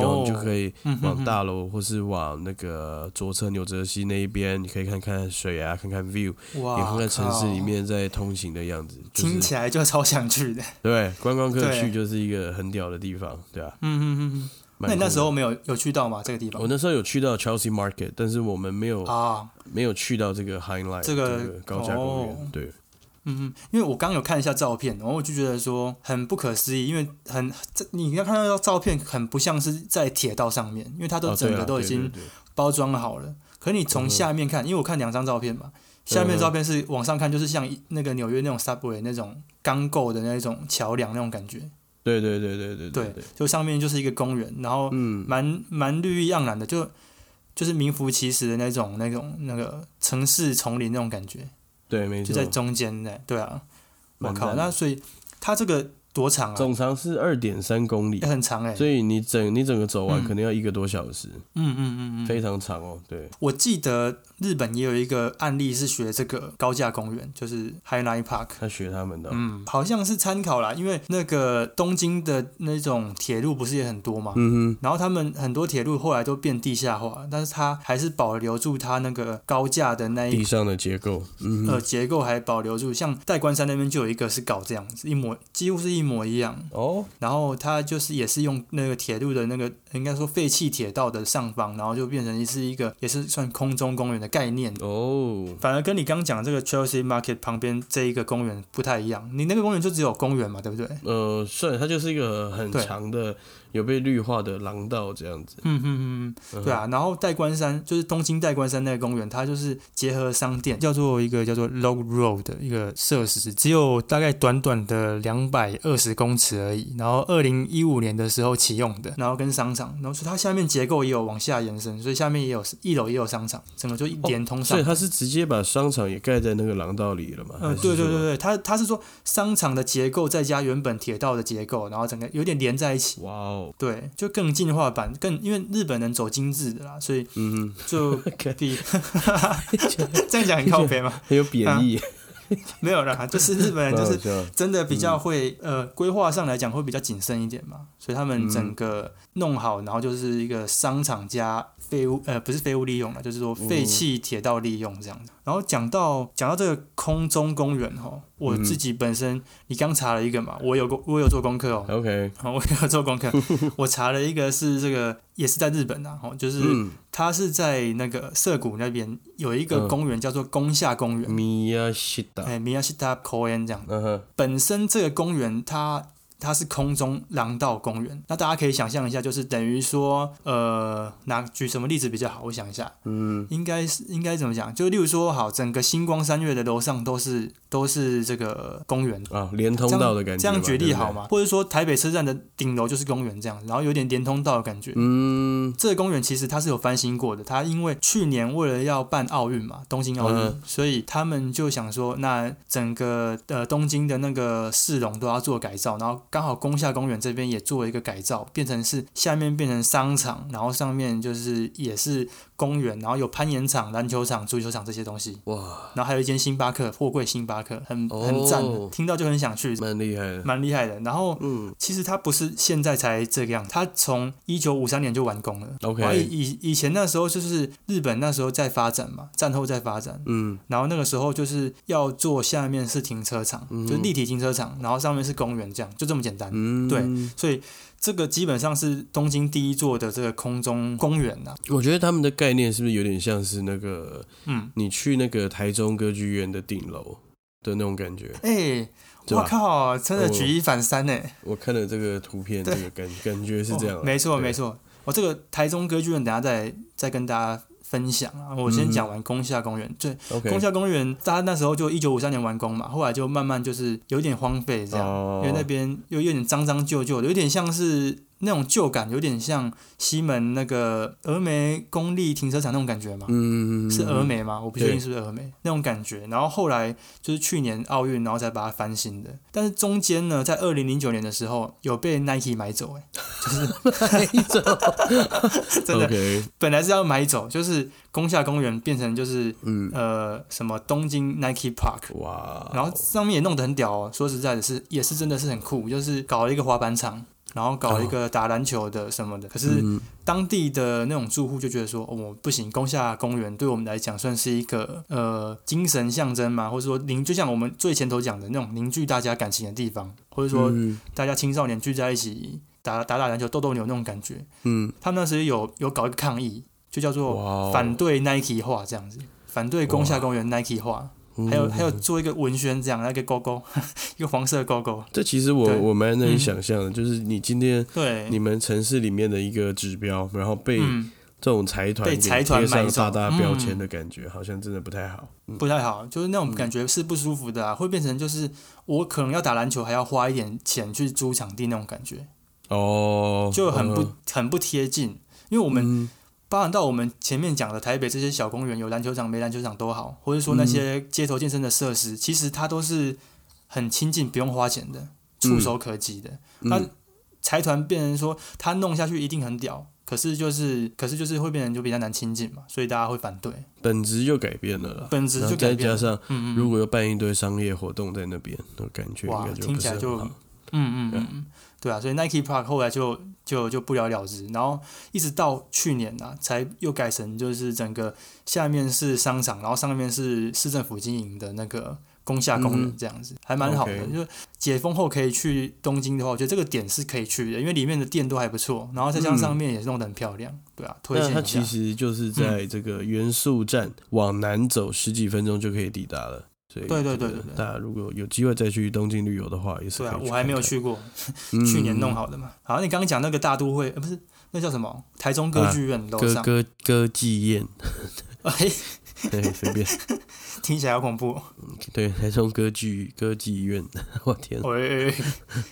然后你就可以往大楼或是往那个左侧纽泽西那一边，你可以看看水啊，看看 view，也看看城市里，面在通行的样子。就是听起来就超想去的。对观光客去就是一个很屌的地方，对啊。嗯嗯嗯嗯。那你那时候没有有去到吗？这个地方我？那时候有去到 Chelsea Market，但是我们没有啊，没有去到这个 Highline 这个高架公园。哦对，嗯嗯，因为我刚有看一下照片，然后我就觉得说很不可思议，因为很这你要看到照片很不像是在铁道上面，因为它都整个都已经包装好了。可你从下面看，因为我看两张照片嘛，下面照片是往上看，就是像那个纽约那种 subway 那种钢构的那种桥梁那种感觉。对对对对对对对，就上面就是一个公园，然后嗯，蛮蛮绿意盎然的，就就是名副其实的那种那种那个城市丛林那种感觉，对，没错就在，中间的。对啊，我靠，那所以他这个多长啊？总长是二点三公里也，很长哎、所以你整你整个走完嗯可能要一个多小时，嗯嗯嗯嗯，非常长哦。对，我记得日本也有一个案例是学这个高架公园，就是 Highline Park。他学他们的哦，嗯，好像是参考啦，因为那个东京的那种铁路不是也很多嘛，嗯然后他们很多铁路后来都变地下化，但是它还是保留住它那个高架的那，一地上的结构，嗯呃，结构还保留住。像代官山那边就有一个是搞这样子，一模几乎是一模一样。哦，然后它就是也是用那个铁路的那个应该说废弃铁道的上方，然后就变成是一个也是算空中公园的概念。哦，反而跟你刚刚讲的这个 Chelsea Market 旁边这一个公园不太一样，你那个公园就只有公园嘛，对不对？呃，算它就是一个很对长的有被绿化的廊道这样子，嗯嗯嗯嗯，对啊。然后代官山就是东京代官山那个公园，它就是结合商店，叫做一个叫做 Log Road 的一个设施，只有大概短短的两百二十公尺而已。然后二零一五年的时候启用的，然后跟商场，然后所以它下面结构也有往下延伸，所以下面也有一楼也有商场，整个就一连通上。所以它是直接把商场也盖在那个廊道里了嘛？嗯，对对对对，它它是说商场的结构再加原本铁道的结构，然后整个有点连在一起。哇哦，对，就更进化版，更因为日本人走精致的啦，所以嗯就哼，比 这样讲很靠北吗？很有贬义，没有啦，就是 日本人就是真的比较会、呃规划上来讲会比较谨慎一点嘛，所以他们整个弄好，然后就是一个商场加废物呃不是废物利用了，就是说废弃铁道利用这样子。然后讲到讲到这个空中公园哈，我自己本身，你刚查了一个嘛，我有我有做功课哦。OK，好，我有做功课，我查了一个是这个，也是在日本啊，哦，就是嗯，它是在那个涩谷那边有一个嗯。公园叫做宫下公园，米亚西达，哎，Miyashita Koen 这样。本身这个公园它它是空中廊道公园，那大家可以想象一下，就是等于说，呃，拿举什么例子比较好？我想一下，嗯应该是应该怎么讲？就例如说，好，整个星光三月的楼上都是都是这个公园。啊，连通道的感觉嘛，这样举例好？吗？或者说台北车站的顶楼就是公园这样，然后有点连通道的感觉。嗯，这个公园其实它是有翻新过的，它因为去年为了要办奥运嘛，东京奥运，嗯所以他们就想说，那整个呃东京的那个市容都要做改造，然后刚好宫下公园这边也做了一个改造，变成是下面变成商场，然后上面就是也是公园，然后有攀岩场、篮球场、足球场这些东西，哇，然后还有一间星巴克，货柜星巴克，很很赞的哦听到就很想去，蛮厉害的，蛮厉害的。然后嗯。其实它不是现在才这个样，它从一九五三年就完工了。以，OK，以以前那时候就是日本那时候在发展嘛，战后在发展，嗯。然后那个时候就是要做下面是停车场，嗯。就是立体停车场，然后上面是公园，这样就这么简单。嗯，对所以这个基本上是东京第一座的这个空中公园呐、我觉得他们的概念是不是有点像是那个嗯，你去那个台中歌剧院的顶楼的那种感觉？哎、我靠，真的举一反三呢、我看了这个图片，这对个感感觉是这样啊、哦没错没错。我、这个台中歌剧院等下再再跟大家分享啊。我先讲完宫下公园，对宫下公园，大家那时候就一九五三年完工嘛，后来就慢慢就是有点荒废这样，哦。因为那边又有点脏脏旧旧的，有点像是那种旧感，有点像西门那个峨眉公立停车场那种感觉嘛。嗯，是峨眉吗？我不确定是不是峨眉那种感觉。然后后来就是去年奥运，然后才把它翻新的。但是中间呢，在二零零九年的时候有被 Nike 买走、欸，真的本来是要买走，就是宫下公园变成就是嗯，呃什么东京 Nike Park，哇，然后上面也弄得很屌哦。说实在的是，也是真的是很酷，就是搞了一个滑板场，然后搞一个打篮球的什么的。可是嗯。当地的那种住户就觉得说，哦，不行，宫下公园对我们来讲算是一个呃精神象征嘛，或者说凝，就像我们最前头讲的那种凝聚大家感情的地方，或者说嗯。大家青少年聚在一起打打打篮球、斗斗牛那种感觉。嗯，他们那时有有搞一个抗议，就叫做反对 Nike 化这样子，反对宫下公园 Nike 化。还有嗯还有做一个文宣这样，那个勾勾，一个黄色的勾勾。这其实我我蛮难以想象的，就是你今天对，你们城市里面的一个指标，然后被嗯，这种财团被财团贴上大大标签嗯。的感觉，好像真的不太好。嗯。不太好，就是那种感觉是不舒服的啊，会变成就是我可能要打篮球还要花一点钱去租场地那种感觉，哦，就很不嗯很不贴近。因为我们嗯包含到我们前面讲的台北这些小公园，有篮球场没篮球场都好，或者说那些街头健身的设施，其实它都是很亲近，不用花钱的，触手可及的。那嗯财团变成说他弄下去一定很屌，可是就是可是就是会变成就比较难亲近嘛，所以大家会反对，本质就改变了啦。本质就改变了。再加上，嗯嗯如果要办一堆商业活动在那边，那感觉听起来就很嗯嗯嗯，对啊，所以 Nike Park 后来就就就不了了之，然后一直到去年啊，才又改成就是整个下面是商场，然后上面是市政府经营的那个工下公园嗯这样子，还蛮好的。就解封后可以去东京的话，我觉得这个点是可以去的，因为里面的店都还不错，然后再加上嗯上面也弄得很漂亮，对啊，推荐一下其。实就是在这个元素站往南走十几分钟就可以抵达了。所以对对对对对大家如果有机会再去东京旅游的话，也是对啊可以，我还没有去过，嗯去年弄好的嘛。好，你刚刚讲那个大都会，呃，不是，那叫什么？台中歌剧院楼上。歌歌歌剧院，哎，对，随便，听起来好恐怖哦。对，台中歌剧歌剧院，我天啊，喂、欸，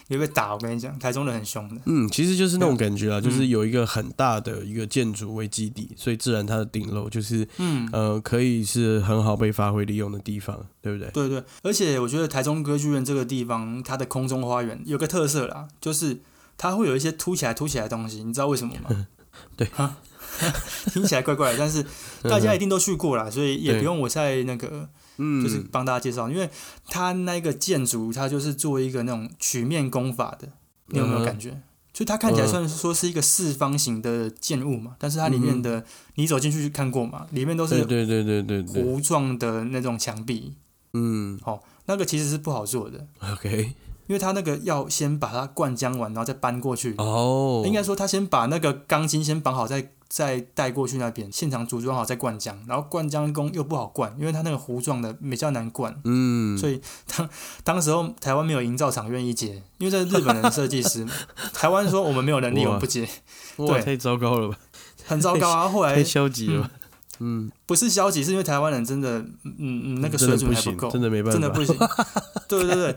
你会被打！我跟你讲，台中人很凶的。嗯，其实就是那种感觉啊，就是嗯有一个很大的一个建筑为基底，所以自然它的顶楼就是嗯，呃可以是很好被发挥利用的地方，对不对？对对，而且我觉得台中歌剧院这个地方，它的空中花园有个特色啦，就是它会有一些凸起来凸起来的东西，你知道为什么吗？对哈，听起来怪怪的，但是大家一定都去过啦，所以也不用我再那个，嗯，就是帮大家介绍，因为它那个建筑，它就是做一个那种曲面工法的，你有没有嗯感觉？就它看起来算是说是一个四方形的建物嘛，但是它里面的、你走进去看过嘛，里面都是对对对对对。对，弧状的那种墙壁，嗯。那个其实是不好做的，OK，因为它那个要先把它灌浆完，然后再搬过去。哦，应该说他先把那个钢筋先绑好，再再带过去那边，现场组装好再灌浆，然后灌浆工又不好灌，因为它那个糊状的比较难灌。嗯，所以当当时候台湾没有营造厂愿意接，因为这是日本人设计师。台湾说我们没有能力，我们不接，对太糟糕了吧，很糟糕啊。后来 太消极了吧，嗯，不是消极，是因为台湾人真的，嗯嗯，那个水准还不够，真的没办法，真的不行。对对对，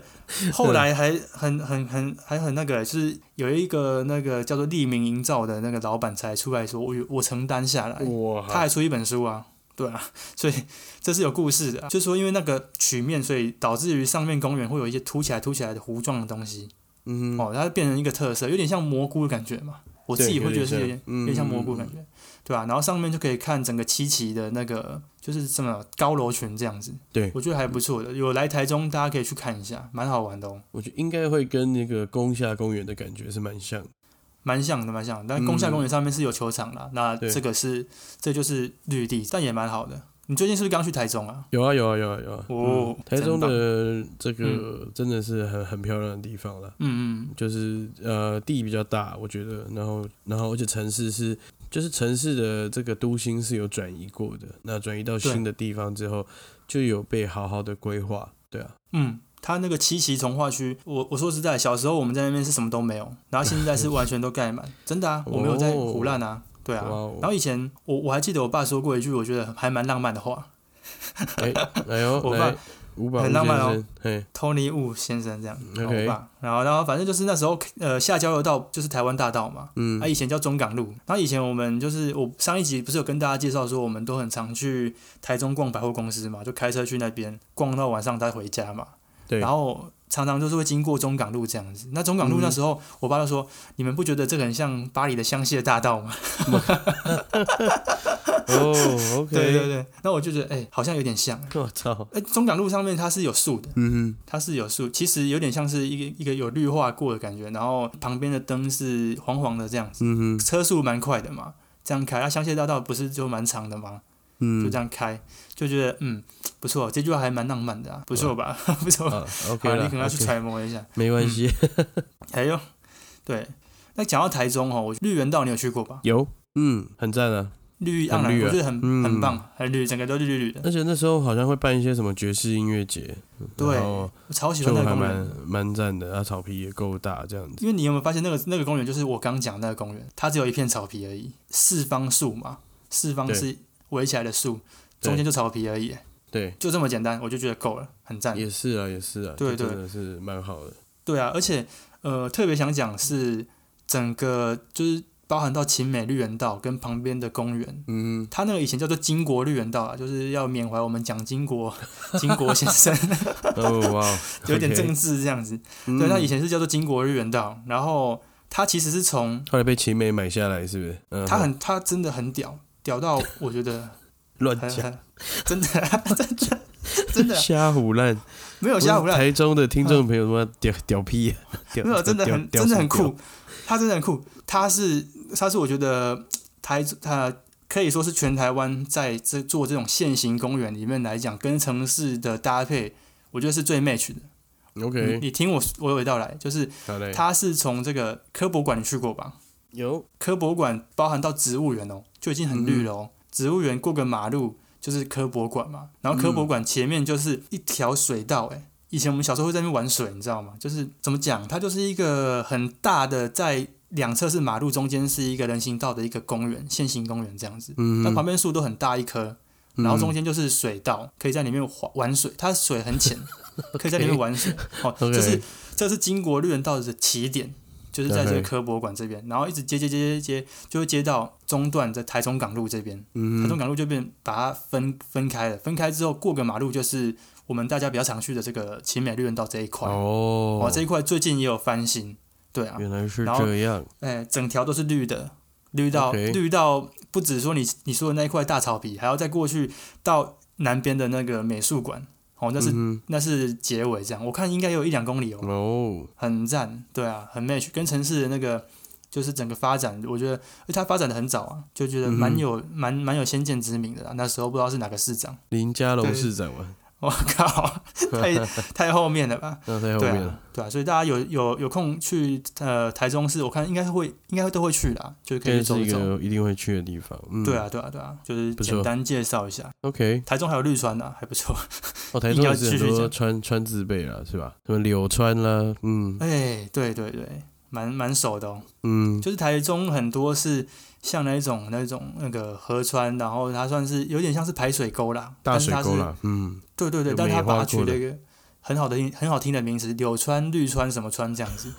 后来还很很很还很那个，就是有一个那个叫做利民营造的那个老板才出来说，我有我承担下来，哇，他还出一本书啊。对啊，所以这是有故事的。啊、就是说因为那个曲面，所以导致于上面公园会有一些凸起来、凸起来的糊状的东西。嗯，哦，它变成一个特色，有点像蘑菇的感觉嘛。我自己会觉得是有点有点像有点像蘑菇的感觉，对吧、然后上面就可以看整个七期的那个就是什么高楼群这样子，对我觉得还不错的。有来台中，大家可以去看一下，蛮好玩的哦，我觉得应该会跟那个宫下公园的感觉是蛮像的，蛮像的，蛮像的。但宫下公园上面是有球场啦，那这个是这就是绿地，但也蛮好的。你最近是不是刚去台中啊？有啊有啊有啊有啊，哦嗯台中的这个真的是很很漂亮的地方了。嗯嗯，就是呃地比较大，我觉得，然后然后而且城市是就是城市的这个都心是有转移过的，那转移到新的地方之后，就有被好好的规划，对啊，嗯，它那个七期从化区，我我说实在，小时候我们在那边是什么都没有，然后现在是完全都盖满，真的啊，我没有在胡乱啊，对啊哦。然后以前我我还记得我爸说过一句我觉得还蛮浪漫的话哎哎呦，我爸来五百很浪漫哦嘿，，Tony Wu 先生这样，然后 OK 我爸，然后然后反正就是那时候呃下交流道就是台湾大道嘛，嗯。啊，以前叫中港路。然后以前我们就是我上一集不是有跟大家介绍说，我们都很常去台中逛百货公司嘛，就开车去那边逛到晚上再回家嘛。对。然后常常就是会经过中港路这样子。那中港路嗯。那时候，我爸就说：“你们不觉得这个很像巴黎的香榭大道吗哦？”，OK，对对对。那我就觉得，哎、好像有点像。我操，哎，中港路上面它是有树的，嗯它是有树，其实有点像是一个一个有绿化过的感觉，然后旁边的灯是黄黄的这样子。嗯哼，车速蛮快的嘛，这样开，那、香榭大道不是就蛮长的吗？就嗯这样开，就觉得嗯不错，这句话还蛮浪漫的啊，不错吧？不错，啊，OK 好，了你可能要去揣摩一下。没关系，还有，对，那讲到台中哦，我绿园道你有去过吧？有，嗯，很赞啊，绿意盎然，我觉得很、嗯很棒，很绿，整个都绿绿绿的。而且那时候好像会办一些什么爵士音乐节，对我超喜欢那个公园，蛮赞的，啊，草皮也够大，这样子。因为你有没有发现那个那个公园就是我刚讲的那个公园，它只有一片草皮而已，四方树嘛，四方对是围起来的树，中间就草皮而已，对，就这么简单，我就觉得够了，很赞。也是啊，也是啊，对对真的是蛮好的。对啊，而且呃，特别想讲是整个就是包含到秦美绿园道跟旁边的公园，嗯，他那个以前叫做金国绿园道啊，就是要缅怀我们蒋经国 金国先生，哦哇哦，有点政治这样子。嗯。对，他以前是叫做金国绿园道，然后他其实是从后来被秦美买下来，是不是？嗯，它很他真的很屌，屌到我觉得 乱讲，真的真的真的。瞎胡乱，没有瞎胡乱，台中的听众朋友他妈屌屌屁啊，没有真的很屌真的很，酷，它真的很酷，它是它是我觉得台它可以说是全台湾在这做这种现行公园里面来讲，跟城市的搭配，我觉得是最 match 的。你 OK，你听我娓娓道来，就是它是从这个科博馆你去过吧？有科博馆包含到植物园哦，就已经很绿了哦。植物园过个马路就是科博馆嘛，然后科博馆前面就是一条水道，哎、以前我们小时候会在那边玩水，你知道吗？就是怎么讲，它就是一个很大的，在两侧是马路，中间是一个人行道的一个公园，线形公园这样子。嗯，那旁边树都很大一棵，然后中间就是水道，可以在里面滑玩水。它水很浅，可以在里面玩水。哦，这是这是金国绿人道的起点，就是在这个科博馆这边，然后一直接接接接接，就会接到中段在台中港路这边。嗯，台中港路就变把它分分开了，分开之后过个马路就是我们大家比较常去的这个奇美绿润道这一块。哦。哇，这一块最近也有翻新，对啊，原来是这样，哎，整条都是绿的，绿到绿到不止说你你说的那一块大草皮，还要再过去到南边的那个美术馆，哦，那是、嗯那是结尾这样，我看应该有一两公里哦，哦，很赞，对啊，很 match，跟城市的那个就是整个发展，我觉得，它发展的很早啊，就觉得蛮有蛮蛮有先见之明的啦。那时候不知道是哪个市长，林家龙市长嘛，我靠，太 太后面了吧？太后对啊面了，，对啊，所以大家有有有空去呃台中市，我看应该会应该都会去啦，就是可以走一走。个一定会去的地方。嗯，对啊，对啊，对啊，就是简单介绍一下。，OK。台中还有绿川呢、还不错。哦，台中 也是很多继续讲川川字辈啦，是吧？什么柳川啦，嗯哎，对对对，蛮蛮熟的哦。嗯，就是台中很多是像那种那种那个河川，然后它算是有点像是排水沟啦，大但是它是水沟啦，嗯，对对对，但是它把它取了一个很好的很好听的名词，柳川、绿川什么川这样子，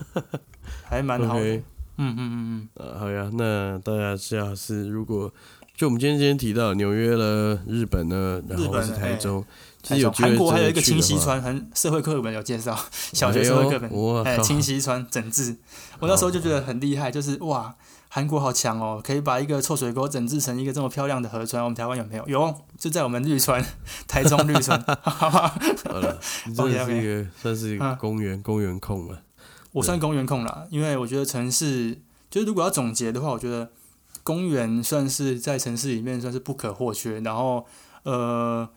还蛮好的。OK，嗯嗯嗯呃，好呀，那大家下次如果就我们今天今天提到纽约了、日本呢，然后是台中，嗯。其实有韩国还有一个清溪川，很社会课本有介绍，小学社会课本哎，清溪川整治，我那时候就觉得很厉害，就是哇，韩国好强哦，可以把一个臭水沟整治成一个这么漂亮的河川。我们台湾有没有？有，就在我们绿川，台中绿川，好了，你真的是一个算是一个嗯公园公园控了，我算公园控啦，因为我觉得城市就是如果要总结的话，我觉得公园算是在城市里面算是不可或缺，然后呃，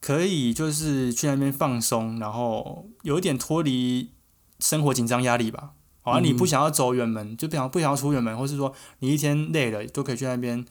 可以就是去那边放松，然后有一点脱离生活紧张压力吧。好、像你嗯不想要走远门，就不想不想要出远门，或是说你一天累了，都可以去那边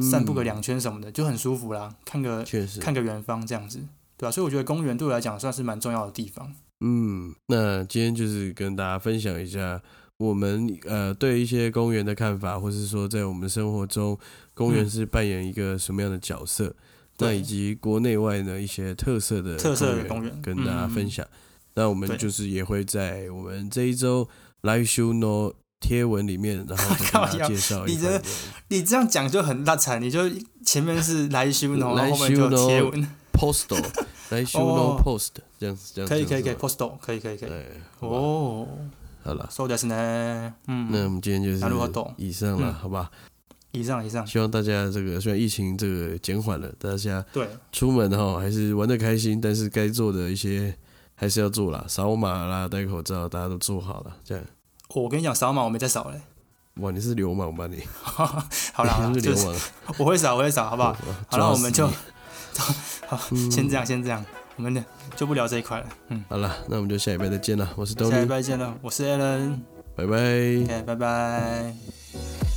散步个嗯两圈什么的，就很舒服啦。看个确实，看个远方这样子，对吧、所以我觉得公园对我来讲算是蛮重要的地方。嗯，那今天就是跟大家分享一下我们呃对一些公园的看法，或是说在我们生活中公园嗯是扮演一个什么样的角色，那以及国内外呢一些特色的特色的公公园跟大家分享。那我们就是也会在我们这一周live show no 贴文里面，然后再跟靠腰大家介绍一你这番的你这样讲就很大惨，你就前面是来修，然后来后面就修呢贴文， post 来 show no 哦 post 这样子这样子可以可以可以这样子吗，posto 可以可以可以。哎，好吧哦，好了，そうですね。嗯，那我们今天就是なるほど以上了，嗯好吧？以上以上，希望大家这个虽然疫情这个减缓了，大家对，出门哈还是玩的开心，但是该做的一些 还是要做啦，扫码啦、戴口罩，大家都做好了。这样，我跟你讲扫码我没在扫嘞。哇，你是流氓吧你？好啦，好 啦你是就。我会扫我会扫，好不好？好了，我们就 好，嗯先这样先这样，我们就不聊这一块了。嗯，好了，那我们就下礼拜再见了。我是下礼拜见了，我是 Alan，拜拜。拜拜。